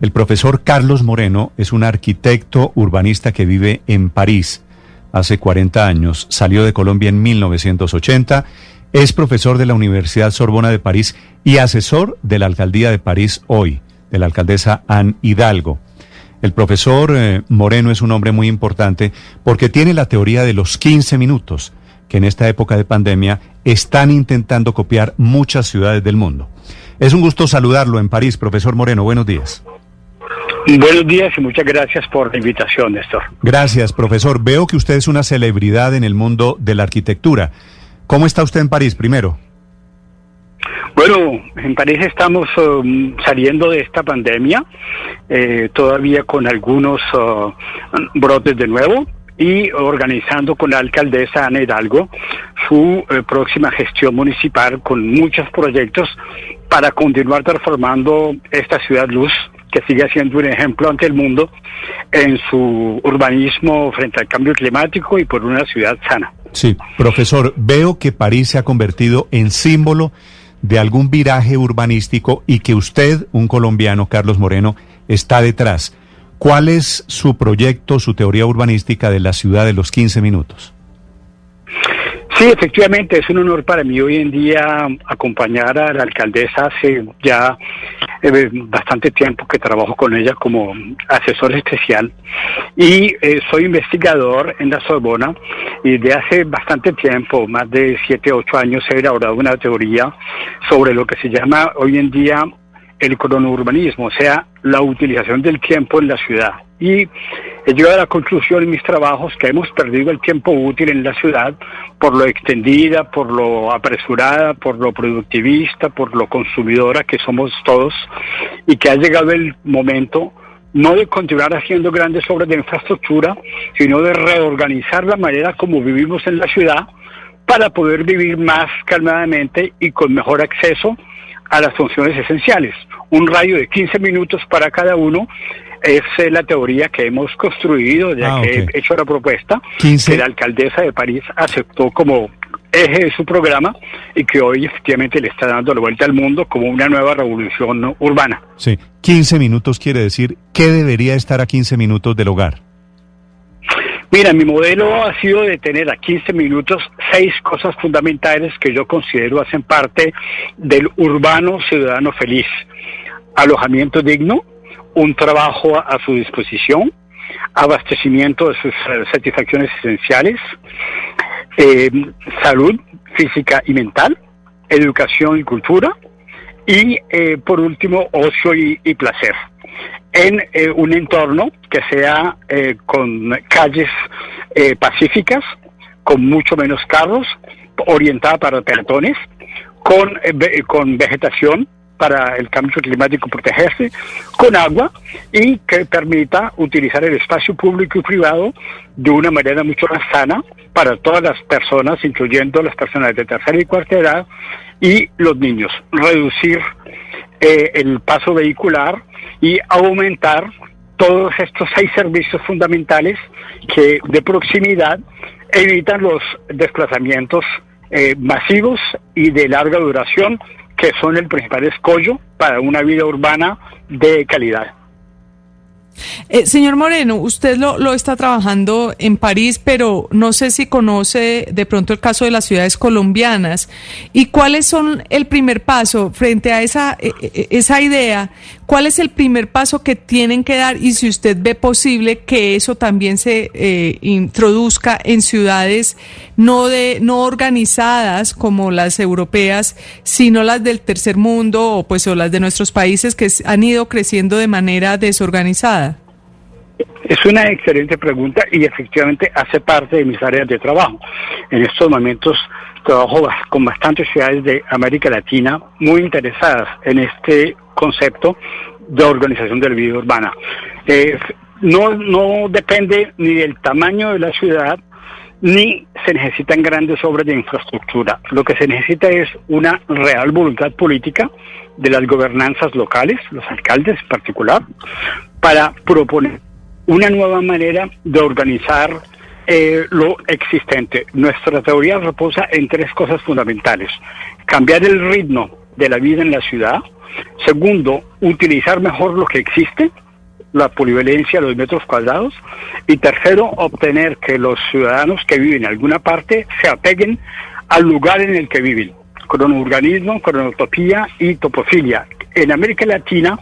El profesor Carlos Moreno es un arquitecto urbanista que vive en París hace 40 años, salió de Colombia en 1980, es profesor de la Universidad Sorbona de París y asesor de la alcaldía de París hoy, de la alcaldesa Anne Hidalgo. El profesor eh, Moreno es un hombre muy importante porque tiene la teoría de los 15 minutos, que en esta época de pandemia están intentando copiar muchas ciudades del mundo. Es un gusto saludarlo en París, profesor Moreno. Buenos días. Buenos días y muchas gracias por la invitación, Néstor. Gracias, profesor. Veo que usted es una celebridad en el mundo de la arquitectura. ¿Cómo está usted en París primero? Bueno, en París estamos um, saliendo de esta pandemia, eh, todavía con algunos uh, brotes de nuevo y organizando con la alcaldesa Ana Hidalgo su eh, próxima gestión municipal con muchos proyectos para continuar transformando esta ciudad luz que sigue siendo un ejemplo ante el mundo en su urbanismo frente al cambio climático y por una ciudad sana. Sí, profesor, veo que París se ha convertido en símbolo de algún viraje urbanístico y que usted, un colombiano, Carlos Moreno, está detrás. ¿Cuál es su proyecto, su teoría urbanística de la ciudad de los 15 minutos? Sí, efectivamente, es un honor para mí hoy en día acompañar a la alcaldesa. Hace ya eh, bastante tiempo que trabajo con ella como asesor especial y eh, soy investigador en la Sorbona y de hace bastante tiempo, más de siete, ocho años, he elaborado una teoría sobre lo que se llama hoy en día el cronourbanismo, o sea, la utilización del tiempo en la ciudad. Y he llegado a la conclusión en mis trabajos que hemos perdido el tiempo útil en la ciudad por lo extendida, por lo apresurada, por lo productivista, por lo consumidora que somos todos y que ha llegado el momento no de continuar haciendo grandes obras de infraestructura, sino de reorganizar la manera como vivimos en la ciudad para poder vivir más calmadamente y con mejor acceso a las funciones esenciales. Un rayo de 15 minutos para cada uno es eh, la teoría que hemos construido, ya ah, que he hecho la propuesta, que la alcaldesa de París aceptó como eje de su programa y que hoy efectivamente le está dando la vuelta al mundo como una nueva revolución urbana. Sí, 15 minutos quiere decir, ¿qué debería estar a 15 minutos del hogar? Mira, mi modelo ha sido de tener a 15 minutos seis cosas fundamentales que yo considero hacen parte del urbano ciudadano feliz. Alojamiento digno, un trabajo a, su disposición, abastecimiento de sus eh, satisfacciones esenciales, eh, salud física y mental, educación y cultura, y eh, por último, ocio y placer. En un entorno que sea con calles pacíficas, con mucho menos carros, orientada para peatones, con, con vegetación para el cambio climático protegerse, con agua y que permita utilizar el espacio público y privado de una manera mucho más sana para todas las personas, incluyendo las personas de tercera y cuarta edad y los niños. Reducir el paso vehicular, y aumentar todos estos seis servicios fundamentales que de proximidad evitan los desplazamientos eh, masivos y de larga duración que son el principal escollo para una vida urbana de calidad. Eh, señor Moreno, usted lo, lo, está trabajando en París, pero no sé si conoce de pronto el caso de las ciudades colombianas. ¿Y cuáles son el primer paso frente a esa, eh, eh, esa idea? ¿Cuál es el primer paso que tienen que dar? Y si usted ve posible que eso también se introduzca en ciudades no, de, no organizadas como las europeas, sino las del tercer mundo o, pues, o las de nuestros países que han ido creciendo de manera desorganizada. Es una excelente pregunta y efectivamente hace parte de mis áreas de trabajo. En estos momentos trabajo con bastantes ciudades de América Latina muy interesadas en este concepto de organización de la vida urbana. Eh, no, no depende ni del tamaño de la ciudad, ni se necesitan grandes obras de infraestructura. Lo que se necesita es una real voluntad política de las gobernanzas locales, los alcaldes en particular, para proponer una nueva manera de organizar eh, lo existente. Nuestra teoría reposa en tres cosas fundamentales. Cambiar el ritmo de la vida en la ciudad, Segundo, utilizar mejor lo que existe, la polivalencia, los metros cuadrados. Y tercero, obtener que los ciudadanos que viven en alguna parte se apeguen al lugar en el que viven, cronourbanismo, cronotopía y topofilia. En América Latina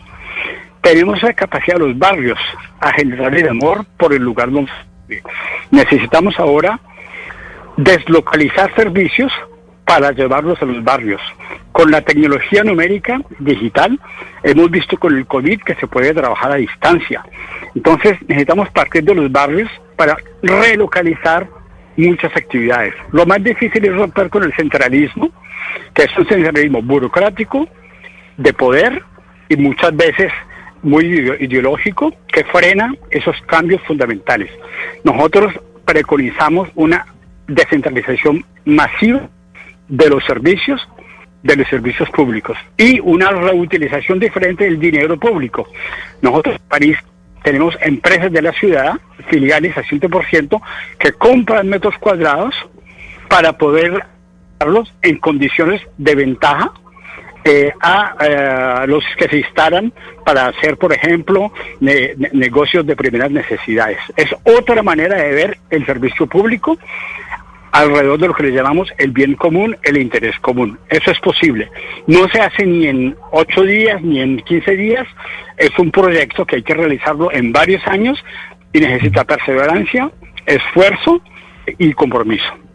tenemos la capacidad de los barrios a generar el amor por el lugar donde necesitamos ahora deslocalizar servicios para llevarlos a los barrios. Con la tecnología numérica digital, hemos visto con el COVID que se puede trabajar a distancia. Entonces, necesitamos partir de los barrios para relocalizar muchas actividades. Lo más difícil es romper con el centralismo, que es un centralismo burocrático, de poder y muchas veces muy ideológico, que frena esos cambios fundamentales. Nosotros preconizamos una descentralización masiva de los servicios, de los servicios públicos y una reutilización diferente del dinero público. Nosotros en París tenemos empresas de la ciudad, filiales a 100%, que compran metros cuadrados para poder darlos en condiciones de ventaja eh, a eh, los que se instalan para hacer, por ejemplo, negocios de primeras necesidades. Es otra manera de ver el servicio público alrededor de lo que le llamamos el bien común, el interés común. Eso es posible. No se hace ni en ocho días ni en 15 días. Es un proyecto que hay que realizarlo en varios años y necesita perseverancia, esfuerzo y compromiso.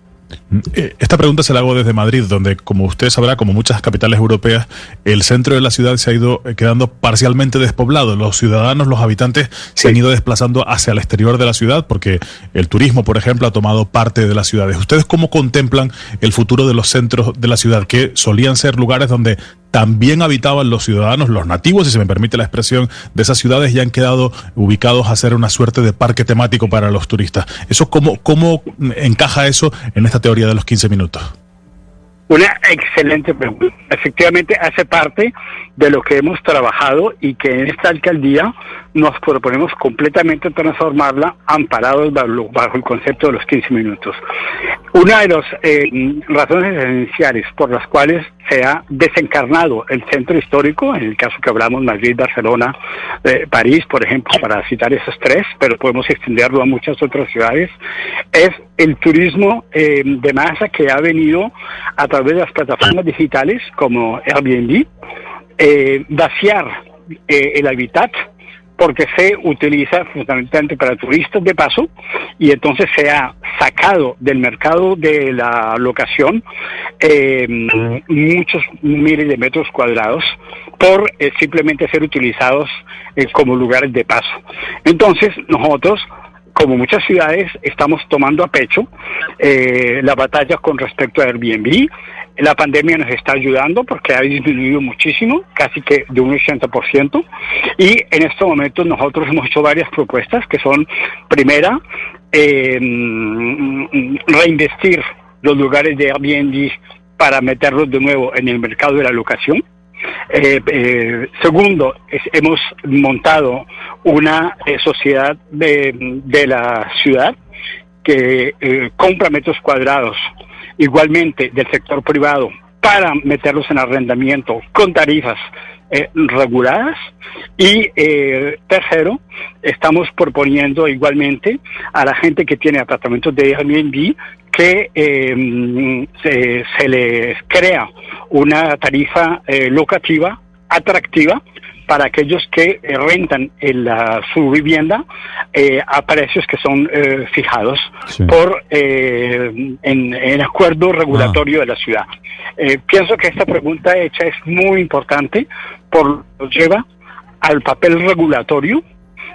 Eh, esta pregunta se la hago desde Madrid, donde, como usted sabrá, como muchas capitales europeas, el centro de la ciudad se ha ido eh, quedando parcialmente despoblado. Los ciudadanos, los habitantes, se han ido desplazando hacia el exterior de la ciudad, porque el turismo, por ejemplo, ha tomado parte de las ciudades. ¿Ustedes cómo contemplan el futuro de los centros de la ciudad, que solían ser lugares donde también habitaban los ciudadanos, los nativos, si se me permite la expresión, de esas ciudades ya han quedado ubicados a ser una suerte de parque temático para los turistas. ¿Eso cómo, cómo encaja eso en esta teoría de los 15 minutos? Una excelente pregunta. Efectivamente, hace parte de lo que hemos trabajado y que en esta alcaldía nos proponemos completamente transformarla amparados bajo, el concepto de los 15 minutos. Una de las eh, razones esenciales por las cuales se ha desencarnado el centro histórico, en el caso que hablamos Madrid, Barcelona, eh, París, por ejemplo, para citar esos tres, pero podemos extenderlo a muchas otras ciudades, es el turismo eh, de masa que ha venido a través de las plataformas digitales como Airbnb, vaciar el hábitat porque se utiliza fundamentalmente para turistas de paso y entonces se ha sacado del mercado de la locación eh, muchos miles de metros cuadrados por eh, simplemente ser utilizados eh, como lugares de paso. Entonces nosotros como muchas ciudades, estamos tomando a pecho la batalla con respecto a Airbnb. La pandemia nos está ayudando porque ha disminuido muchísimo, casi que de un 80%. Y en estos momentos nosotros hemos hecho varias propuestas que son, primera, eh, reinvestir los lugares de Airbnb para meterlos de nuevo en el mercado de la locación. Eh, eh, segundo, hemos montado una sociedad de, de, la ciudad que compra metros cuadrados igualmente del sector privado para meterlos en arrendamiento con tarifas eh, reguladas. Y eh, tercero, estamos proponiendo igualmente a la gente que tiene apartamentos de Airbnb que eh, se, se, les crea una tarifa locativa atractiva para aquellos que eh, rentan su vivienda eh, a precios que son eh, fijados por en, acuerdo regulatorio de la ciudad. pienso que esta pregunta hecha es muy importante por lleva al papel regulatorio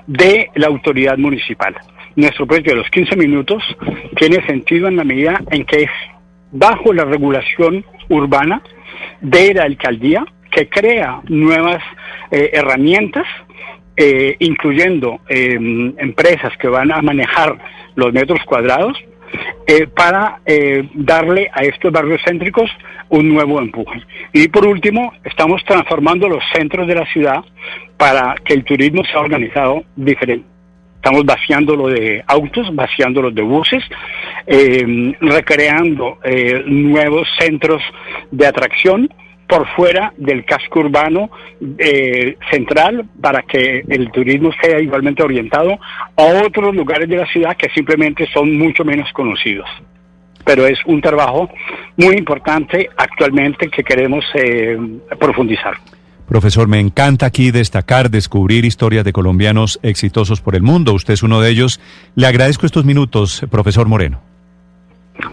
de la autoridad municipal. Nuestro proyecto de los 15 minutos tiene sentido en la medida en que es bajo la regulación urbana de la alcaldía que crea nuevas eh, herramientas, eh, incluyendo em, empresas que van a manejar los metros cuadrados, eh, para darle a estos barrios céntricos un nuevo empuje. Y por último, estamos transformando los centros de la ciudad para que el turismo sea organizado diferente. Estamos vaciándolo de autos, vaciándolo de buses, recreando nuevos centros de atracción, por fuera del casco urbano eh, central para que el turismo sea igualmente orientado a otros lugares de la ciudad que simplemente son mucho menos conocidos. Pero es un trabajo muy importante actualmente que queremos eh, profundizar. Profesor, me encanta aquí destacar, descubrir historias de colombianos exitosos por el mundo. Usted es uno de ellos. Le agradezco estos minutos, profesor Moreno.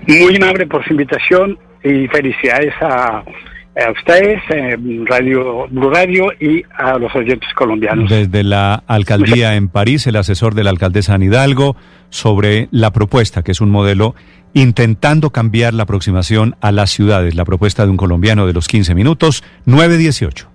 Muy amable por su invitación y felicidades a, a ustedes, eh, Radio Blue Radio y a los oyentes colombianos. Desde la alcaldía en París, el asesor de la alcaldesa Hidalgo sobre la propuesta, que es un modelo intentando cambiar la aproximación a las ciudades, la propuesta de un colombiano de los 15 minutos, 918.